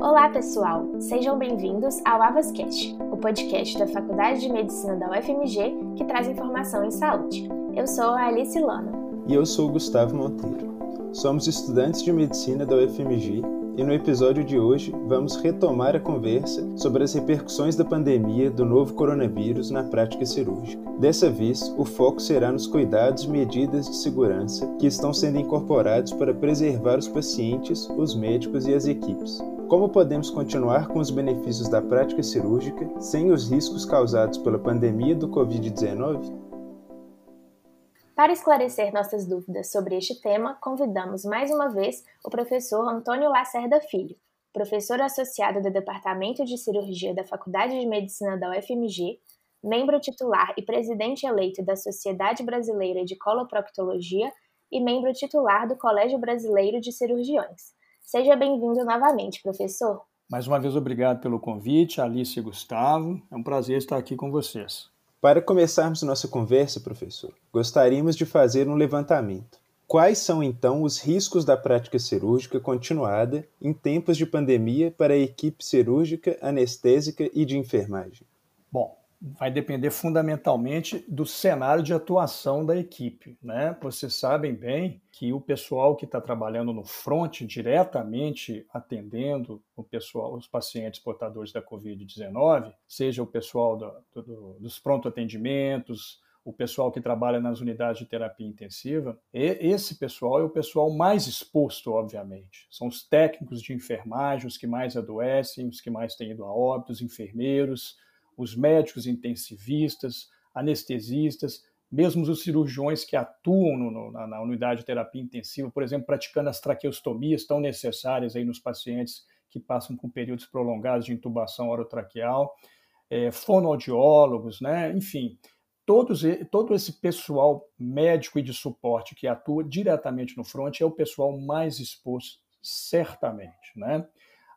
Olá, pessoal! Sejam bem-vindos ao AvasCast, o podcast da Faculdade de Medicina da UFMG que traz informação em saúde. Eu sou a Alice Lana. E eu sou o Gustavo Monteiro. Somos estudantes de medicina da UFMG e no episódio de hoje vamos retomar a conversa sobre as repercussões da pandemia do novo coronavírus na prática cirúrgica. Dessa vez, o foco será nos cuidados e medidas de segurança que estão sendo incorporados para preservar os pacientes, os médicos e as equipes. Como podemos continuar com os benefícios da prática cirúrgica sem os riscos causados pela pandemia do Covid-19? Para esclarecer nossas dúvidas sobre este tema, convidamos mais uma vez o professor Antônio Lacerda Filho, professor associado do Departamento de Cirurgia da Faculdade de Medicina da UFMG, membro titular e presidente eleito da Sociedade Brasileira de Coloproctologia e membro titular do Colégio Brasileiro de Cirurgiões. Seja bem-vindo novamente, professor. Mais uma vez, obrigado pelo convite, Alice e Gustavo. É um prazer estar aqui com vocês. Para começarmos nossa conversa, professor, gostaríamos de fazer um levantamento. Quais são então os riscos da prática cirúrgica continuada em tempos de pandemia para a equipe cirúrgica, anestésica e de enfermagem? Vai depender fundamentalmente do cenário de atuação da equipe. Né? Vocês sabem bem que o pessoal que está trabalhando no front, diretamente atendendo o pessoal, os pacientes portadores da Covid-19, seja o pessoal do, do, dos pronto atendimentos, o pessoal que trabalha nas unidades de terapia intensiva, esse pessoal é o pessoal mais exposto, obviamente. São os técnicos de enfermagem, os que mais adoecem, os que mais têm ido a óbito, os enfermeiros, os médicos intensivistas, anestesistas, mesmo os cirurgiões que atuam no, na, na, unidade de terapia intensiva, por exemplo, praticando as traqueostomias tão necessárias aí nos pacientes que passam por períodos prolongados de intubação orotraqueal, é, fonoaudiólogos, né? enfim, todos, todo esse pessoal médico e de suporte que atua diretamente no front é o pessoal mais exposto, certamente. Né?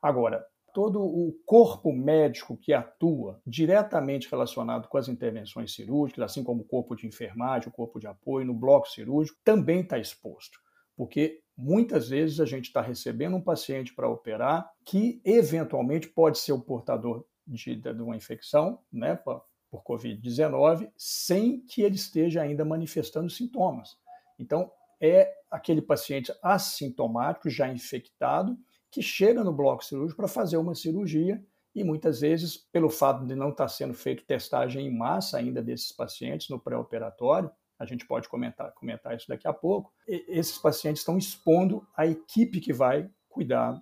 Agora, todo o corpo médico que atua diretamente relacionado com as intervenções cirúrgicas, assim como o corpo de enfermagem, o corpo de apoio no bloco cirúrgico, também está exposto. Porque muitas vezes a gente está recebendo um paciente para operar que eventualmente pode ser o portador de, de uma infecção, né, por, por Covid-19, sem que ele esteja ainda manifestando sintomas. Então, é aquele paciente assintomático, já infectado, que chega no bloco cirúrgico para fazer uma cirurgia e muitas vezes, pelo fato de não estar tá sendo feito testagem em massa ainda desses pacientes no pré-operatório, a gente pode comentar, comentar isso daqui a pouco, esses pacientes estão expondo a equipe que vai cuidar,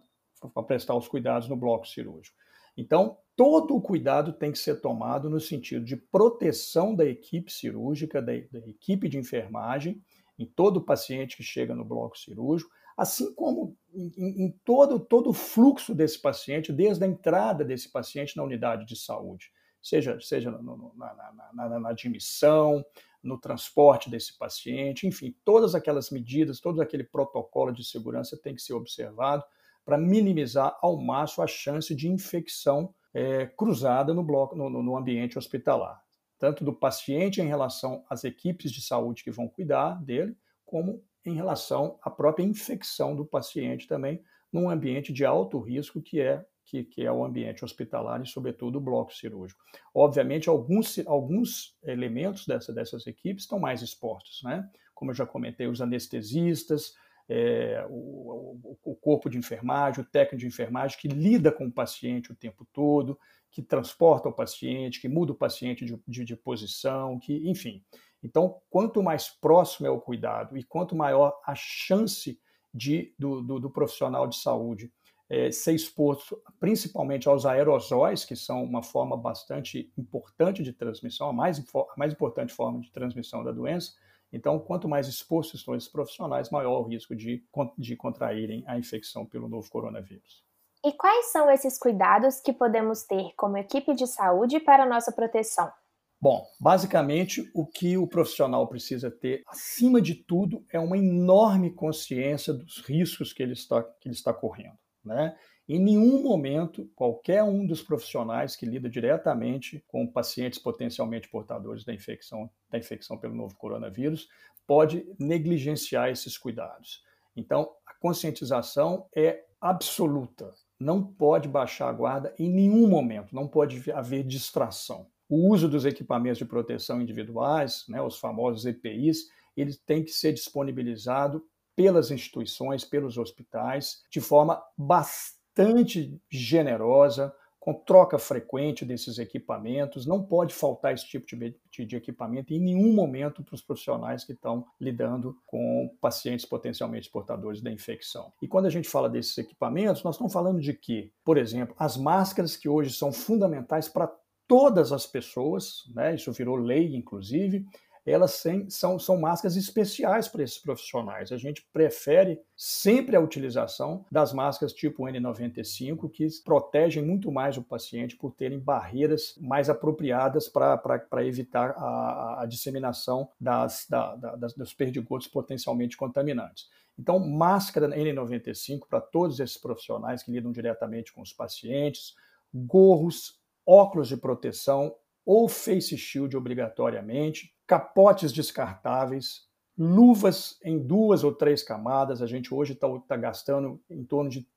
para prestar os cuidados no bloco cirúrgico. Então, todo o cuidado tem que ser tomado no sentido de proteção da equipe cirúrgica, da, da equipe de enfermagem, em todo paciente que chega no bloco cirúrgico, assim como em, em, todo, todo o fluxo desse paciente, desde a entrada desse paciente na unidade de saúde, seja, seja no, no, na, na, na, na, admissão, no transporte desse paciente, enfim, todas aquelas medidas, todo aquele protocolo de segurança tem que ser observado para minimizar ao máximo a chance de infecção é, cruzada no, bloco, no, no ambiente hospitalar, tanto do paciente em relação às equipes de saúde que vão cuidar dele, como em relação à própria infecção do paciente também, num ambiente de alto risco que é que, que, é o ambiente hospitalar e, sobretudo, o bloco cirúrgico. Obviamente, alguns, alguns elementos dessa, dessas equipes estão mais expostos, né? Como eu já comentei, os anestesistas, é, o, o, corpo de enfermagem, o técnico de enfermagem que lida com o paciente o tempo todo, que transporta o paciente, que muda o paciente de, de, de posição, que, enfim, então, quanto mais próximo é o cuidado e quanto maior a chance de, do, do, do profissional de saúde é, ser exposto principalmente aos aerosóis, que são uma forma bastante importante de transmissão, a mais, a mais importante forma de transmissão da doença. Então, quanto mais expostos estão esses profissionais, maior o risco de, de contraírem a infecção pelo novo coronavírus. E quais são esses cuidados que podemos ter como equipe de saúde para nossa proteção? Bom, basicamente o que o profissional precisa ter, acima de tudo, é uma enorme consciência dos riscos que ele está, que ele está correndo. Né? Em nenhum momento, qualquer um dos profissionais que lida diretamente com pacientes potencialmente portadores da infecção, da infecção pelo novo coronavírus pode negligenciar esses cuidados. Então, a conscientização é absoluta. Não pode baixar a guarda em nenhum momento, não pode haver distração. O uso dos equipamentos de proteção individuais, né, os famosos EPIs, eles têm que ser disponibilizado pelas instituições, pelos hospitais, de forma bastante generosa, com troca frequente desses equipamentos. Não pode faltar esse tipo de, de, de equipamento em nenhum momento para os profissionais que estão lidando com pacientes potencialmente portadores da infecção. E quando a gente fala desses equipamentos, nós estamos falando de que, por exemplo, as máscaras que hoje são fundamentais para todas as pessoas, né? isso virou lei, inclusive, elas são, são máscaras especiais para esses profissionais. A gente prefere sempre a utilização das máscaras tipo N95, que protegem muito mais o paciente por terem barreiras mais apropriadas para evitar a, a disseminação das, da, da, das, dos perdigotos potencialmente contaminantes. Então, máscara N95 para todos esses profissionais que lidam diretamente com os pacientes, gorros, óculos de proteção ou face shield obrigatoriamente, capotes descartáveis, luvas em duas ou três camadas. A gente hoje está tá gastando em torno de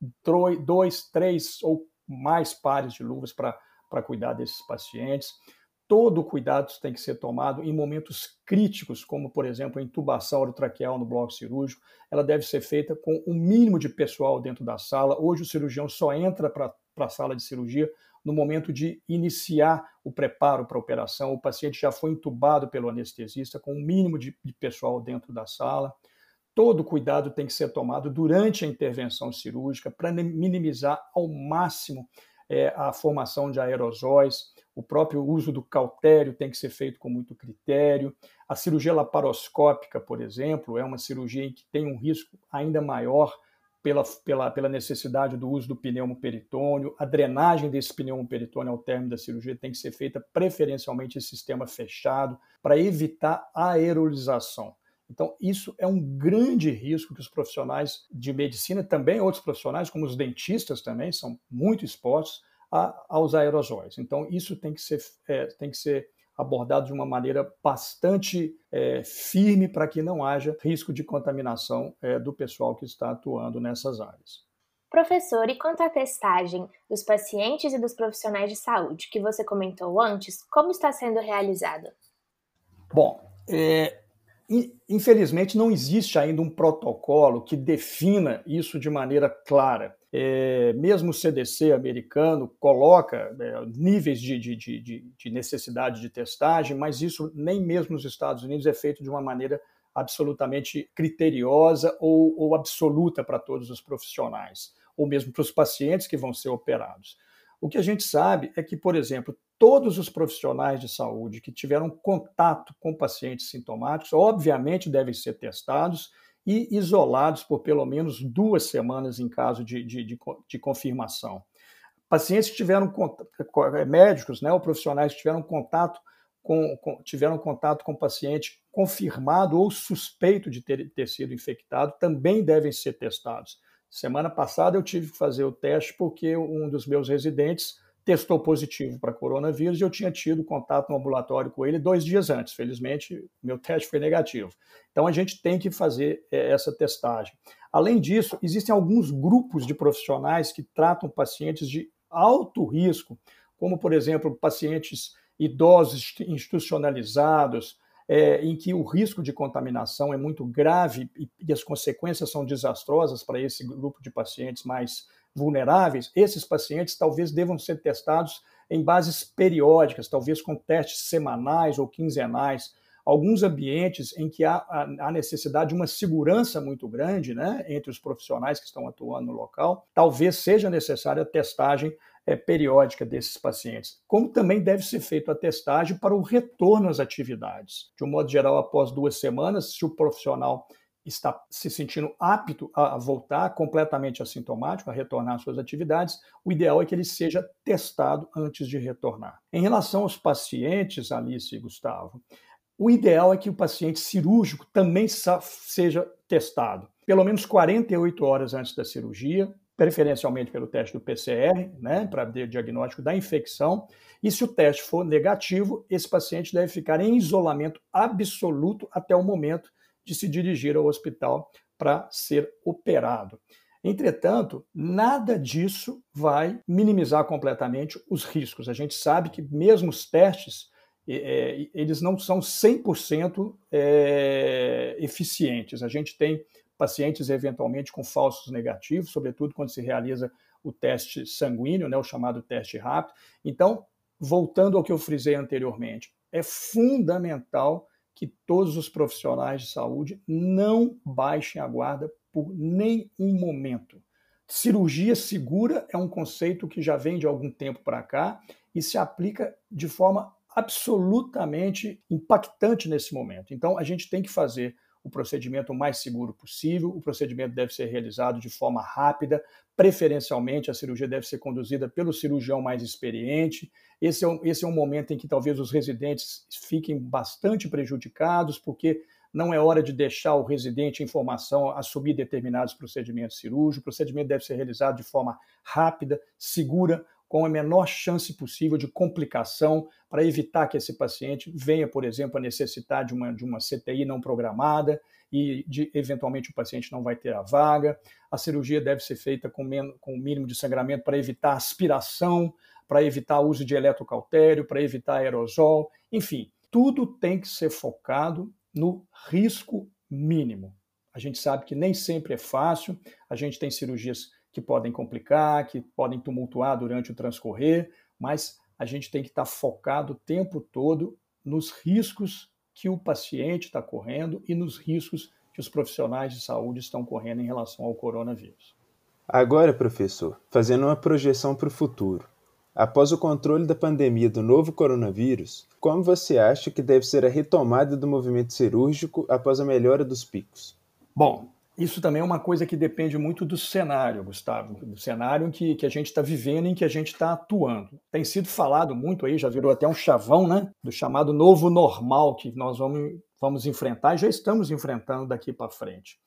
dois, três ou mais pares de luvas para cuidar desses pacientes. Todo cuidado tem que ser tomado em momentos críticos, como, por exemplo, a intubação orotraqueal no bloco cirúrgico. Ela deve ser feita com o mínimo de pessoal dentro da sala. Hoje, o cirurgião só entra para a sala de cirurgia no momento de iniciar o preparo para a operação. O paciente já foi intubado pelo anestesista com o um mínimo de, de pessoal dentro da sala. Todo cuidado tem que ser tomado durante a intervenção cirúrgica para minimizar ao máximo é, a formação de aerosóis. O próprio uso do cautério tem que ser feito com muito critério. A cirurgia laparoscópica, por exemplo, é uma cirurgia em que tem um risco ainda maior pela, pela, pela necessidade do uso do pneumoperitônio. A drenagem desse pneumoperitônio ao término da cirurgia tem que ser feita preferencialmente em sistema fechado para evitar a aerolização. Então, isso é um grande risco que os profissionais de medicina, também outros profissionais, como os dentistas também, são muito expostos a, aos aerosóis. Então, isso tem que ser, é, tem que ser abordado de uma maneira bastante é, firme para que não haja risco de contaminação é, do pessoal que está atuando nessas áreas. Professor, e quanto à testagem dos pacientes e dos profissionais de saúde, que você comentou antes, como está sendo realizada? Bom, é, infelizmente não existe ainda um protocolo que defina isso de maneira clara. É, mesmo o CDC americano coloca é, níveis de, de, de, de, necessidade de testagem, mas isso nem mesmo nos Estados Unidos é feito de uma maneira absolutamente criteriosa ou, ou absoluta para todos os profissionais, ou mesmo para os pacientes que vão ser operados. O que a gente sabe é que, por exemplo, todos os profissionais de saúde que tiveram contato com pacientes sintomáticos, obviamente, devem ser testados e isolados por pelo menos duas semanas em caso de, de, de, de confirmação. Pacientes que tiveram é, médicos, né, ou profissionais que tiveram contato com, com, tiveram contato com paciente confirmado ou suspeito de ter, ter sido infectado também devem ser testados. Semana passada eu tive que fazer o teste porque um dos meus residentes testou positivo para coronavírus e eu tinha tido contato no ambulatório com ele dois dias antes. Felizmente, meu teste foi negativo. Então, a gente tem que fazer é, essa testagem. Além disso, existem alguns grupos de profissionais que tratam pacientes de alto risco, como, por exemplo, pacientes idosos institucionalizados, é, em que o risco de contaminação é muito grave e, e as consequências são desastrosas para esse grupo de pacientes mais vulneráveis, esses pacientes talvez devam ser testados em bases periódicas, talvez com testes semanais ou quinzenais. Alguns ambientes em que há a necessidade de uma segurança muito grande né, entre os profissionais que estão atuando no local, talvez seja necessária a testagem é, periódica desses pacientes. Como também deve ser feita a testagem para o retorno às atividades. De um modo geral, após duas semanas, se o profissional está se sentindo apto a voltar completamente assintomático, a retornar às suas atividades, o ideal é que ele seja testado antes de retornar. Em relação aos pacientes, Alice e Gustavo, o ideal é que o paciente cirúrgico também seja testado, pelo menos 48 horas antes da cirurgia, preferencialmente pelo teste do PCR, né, para diagnóstico da infecção. E se o teste for negativo, esse paciente deve ficar em isolamento absoluto até o momento de se dirigir ao hospital para ser operado. Entretanto, nada disso vai minimizar completamente os riscos. A gente sabe que mesmo os testes, é, eles não são 100% é, eficientes. A gente tem pacientes eventualmente com falsos negativos, sobretudo quando se realiza o teste sanguíneo, né, o chamado teste rápido. Então, voltando ao que eu frisei anteriormente, é fundamental que todos os profissionais de saúde não baixem a guarda por nenhum momento. Cirurgia segura é um conceito que já vem de algum tempo para cá e se aplica de forma absolutamente impactante nesse momento. Então, a gente tem que fazer o procedimento o mais seguro possível. O procedimento deve ser realizado de forma rápida, preferencialmente a cirurgia deve ser conduzida pelo cirurgião mais experiente. Esse é um, esse é um momento em que talvez os residentes fiquem bastante prejudicados, porque não é hora de deixar o residente em formação assumir determinados procedimentos cirúrgicos. O procedimento deve ser realizado de forma rápida, segura, com a menor chance possível de complicação, para evitar que esse paciente venha, por exemplo, a necessitar de uma, de uma CTI não programada e de, eventualmente o paciente não vai ter a vaga. A cirurgia deve ser feita com, men com o mínimo de sangramento para evitar aspiração, para evitar o uso de eletrocautério, para evitar aerosol, enfim, tudo tem que ser focado no risco mínimo. A gente sabe que nem sempre é fácil, a gente tem cirurgias que podem complicar, que podem tumultuar durante o transcorrer, mas a gente tem que estar focado o tempo todo nos riscos que o paciente está correndo e nos riscos que os profissionais de saúde estão correndo em relação ao coronavírus. Agora, professor, fazendo uma projeção para o futuro. Após o controle da pandemia do novo coronavírus, como você acha que deve ser a retomada do movimento cirúrgico após a melhora dos picos? Bom, isso também é uma coisa que depende muito do cenário, Gustavo, do cenário em que, que a gente está vivendo, em que a gente está atuando. Tem sido falado muito aí, já virou até um chavão, né? Do chamado novo normal que nós vamos, vamos enfrentar e já estamos enfrentando daqui para frente.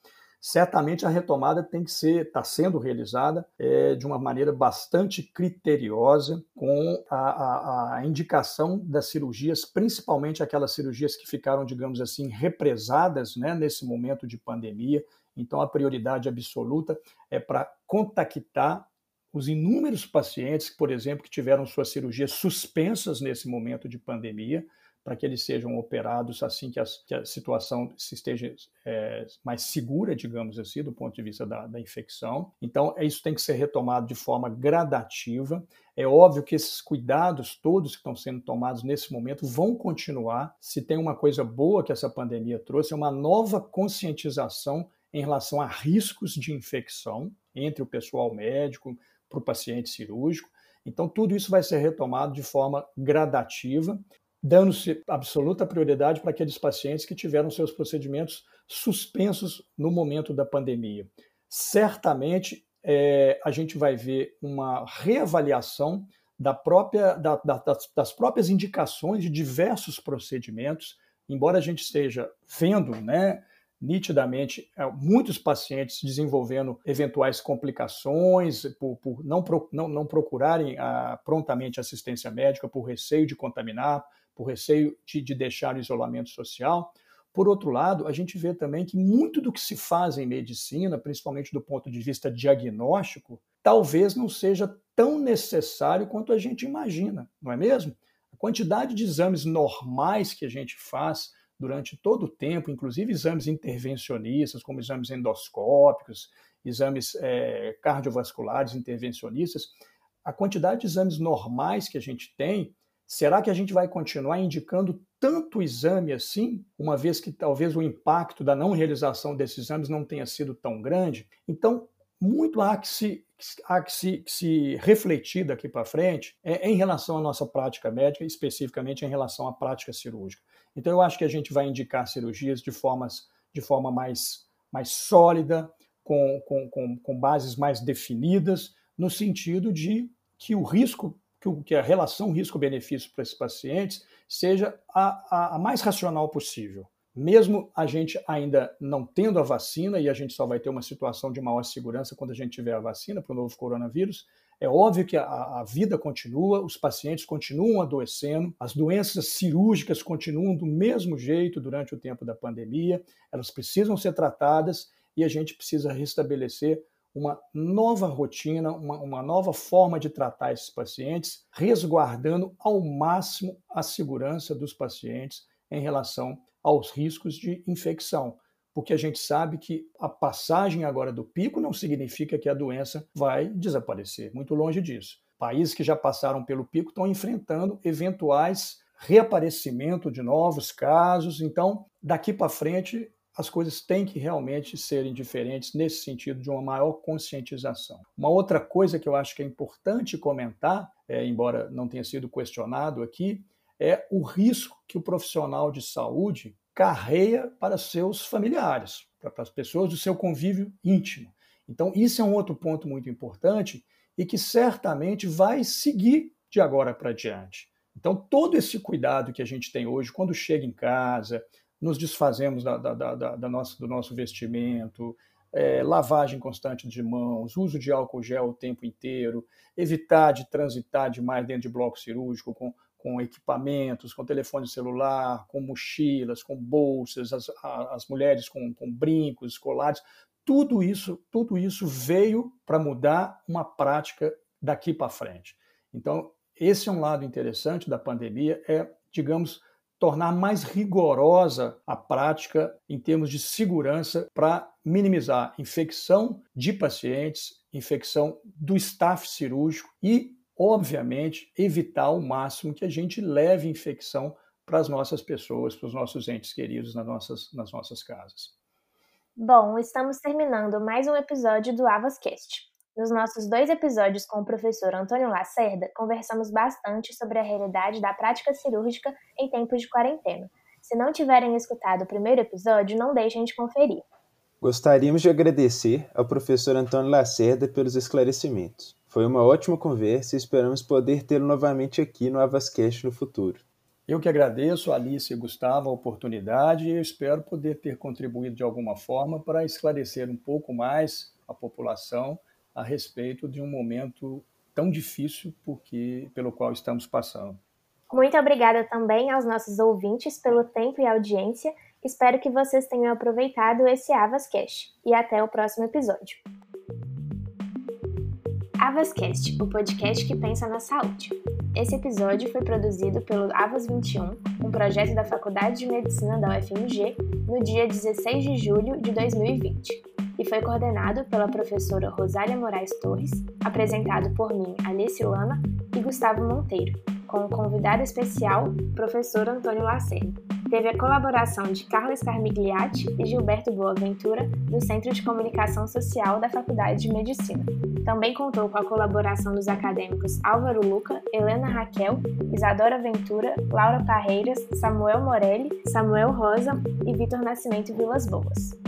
Certamente a retomada tem que ser, está sendo realizada é, de uma maneira bastante criteriosa, com a, a, a indicação das cirurgias, principalmente aquelas cirurgias que ficaram, digamos assim, represadas né, nesse momento de pandemia então, a prioridade absoluta é para contactar os inúmeros pacientes, por exemplo, que tiveram suas cirurgias suspensas nesse momento de pandemia, para que eles sejam operados assim que, que a situação se esteja é, mais segura, digamos assim, do ponto de vista da, da, infecção. Então, isso tem que ser retomado de forma gradativa. É óbvio que esses cuidados todos que estão sendo tomados nesse momento vão continuar. Se tem uma coisa boa que essa pandemia trouxe, é uma nova conscientização em relação a riscos de infecção entre o pessoal médico para o paciente cirúrgico. Então, tudo isso vai ser retomado de forma gradativa, dando-se absoluta prioridade para aqueles pacientes que tiveram seus procedimentos suspensos no momento da pandemia. Certamente, é, a gente vai ver uma reavaliação da própria, da, da, das, das próprias indicações de diversos procedimentos, embora a gente esteja vendo, né, nitidamente é, muitos pacientes desenvolvendo eventuais complicações por, por não, não, não, procurarem a, ah, prontamente assistência médica por receio de contaminar, por receio de, de deixar o isolamento social. Por outro lado, a gente vê também que muito do que se faz em medicina, principalmente do ponto de vista diagnóstico, talvez não seja tão necessário quanto a gente imagina, não é mesmo? A quantidade de exames normais que a gente faz durante todo o tempo, inclusive exames intervencionistas, como exames endoscópicos, exames é, cardiovasculares intervencionistas, a quantidade de exames normais que a gente tem, será que a gente vai continuar indicando tanto exame assim, uma vez que talvez o impacto da não realização desses exames não tenha sido tão grande? Então, muito há que se, há que se, que se refletir daqui para frente é, em relação à nossa prática médica, especificamente em relação à prática cirúrgica. Então, eu acho que a gente vai indicar cirurgias de, formas, de forma mais, mais sólida, com, com, com, com bases mais definidas, no sentido de que o risco, que, o, que a relação risco-benefício para esses pacientes seja a, a, a mais racional possível mesmo a gente ainda não tendo a vacina, e a gente só vai ter uma situação de maior segurança quando a gente tiver a vacina para o novo coronavírus, é óbvio que a, a, vida continua, os pacientes continuam adoecendo, as doenças cirúrgicas continuam do mesmo jeito durante o tempo da pandemia, elas precisam ser tratadas e a gente precisa restabelecer uma nova rotina, uma, uma, nova forma de tratar esses pacientes, resguardando ao máximo a segurança dos pacientes em relação aos riscos de infecção. Porque a gente sabe que a passagem agora do pico não significa que a doença vai desaparecer, muito longe disso. Países que já passaram pelo pico estão enfrentando eventuais reaparecimento de novos casos. Então, daqui para frente, as coisas têm que realmente serem diferentes nesse sentido de uma maior conscientização. Uma outra coisa que eu acho que é importante comentar, é, embora não tenha sido questionado aqui, é o risco que o profissional de saúde carreia para seus familiares, para as pessoas do seu convívio íntimo. Então, isso é um outro ponto muito importante e que certamente vai seguir de agora para diante. Então, todo esse cuidado que a gente tem hoje, quando chega em casa, nos desfazemos da, da, da, da nossa, do nosso vestimento, é, lavagem constante de mãos, uso de álcool gel o tempo inteiro, evitar de transitar demais dentro de bloco cirúrgico com, com equipamentos, com telefone celular, com mochilas, com bolsas, as, as mulheres com, com brincos escolares, tudo isso, tudo isso veio para mudar uma prática daqui para frente. Então, esse é um lado interessante da pandemia, é, digamos, tornar mais rigorosa a prática em termos de segurança para minimizar infecção de pacientes, infecção do staff cirúrgico e, obviamente, evitar ao máximo que a gente leve infecção para as nossas pessoas, para os nossos entes queridos nas nossas, nas nossas casas. Bom, estamos terminando mais um episódio do Avascast. Nos nossos dois episódios com o professor Antônio Lacerda, conversamos bastante sobre a realidade da prática cirúrgica em tempos de quarentena. Se não tiverem escutado o primeiro episódio, não deixem de conferir. Gostaríamos de agradecer ao professor Antônio Lacerda pelos esclarecimentos. Foi uma ótima conversa e esperamos poder tê-lo novamente aqui no Avascast no futuro. Eu que agradeço, Alice e Gustavo, a oportunidade e espero poder ter contribuído de alguma forma para esclarecer um pouco mais a população a respeito de um momento tão difícil porque, pelo qual estamos passando. Muito obrigada também aos nossos ouvintes pelo tempo e audiência. Espero que vocês tenham aproveitado esse Avascast e até o próximo episódio. Avascast, o podcast que pensa na saúde. Esse episódio foi produzido pelo Avas 21, um projeto da Faculdade de Medicina da UFMG, no dia 16 de julho de 2020 e foi coordenado pela professora Rosália Moraes Torres, apresentado por mim, Alice Lana e Gustavo Monteiro, com o convidado especial, professor Antônio Lacerda. Teve a colaboração de Carlos Carmigliati e Gilberto Boaventura, do Centro de Comunicação Social da Faculdade de Medicina. Também contou com a colaboração dos acadêmicos Álvaro Luca, Helena Raquel, Isadora Ventura, Laura Parreiras, Samuel Morelli, Samuel Rosa e Vitor Nascimento Vilas Boas.